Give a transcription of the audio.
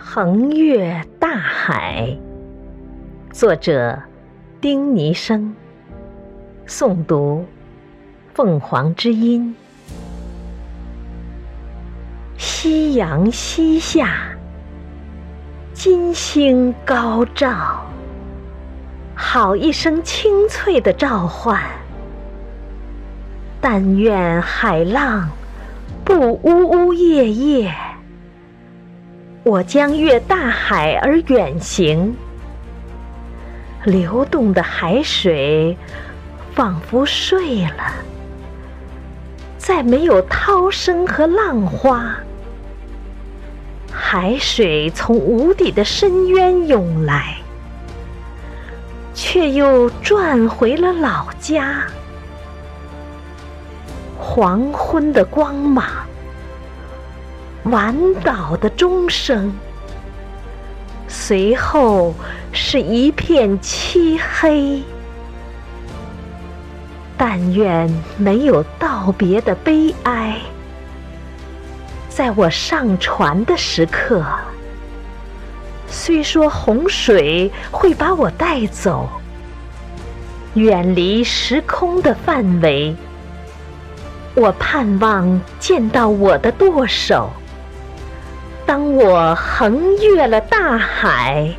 横越大海，作者丁尼生，诵读凤凰之音。夕阳西下，金星高照，好一声清脆的召唤。但愿海浪不呜呜咽咽。我将越大海而远行，流动的海水仿佛睡了，再没有涛声和浪花。海水从无底的深渊涌来，却又转回了老家。黄昏的光芒。晚岛的钟声，随后是一片漆黑。但愿没有道别的悲哀，在我上船的时刻，虽说洪水会把我带走，远离时空的范围，我盼望见到我的舵手。当我横越了大海。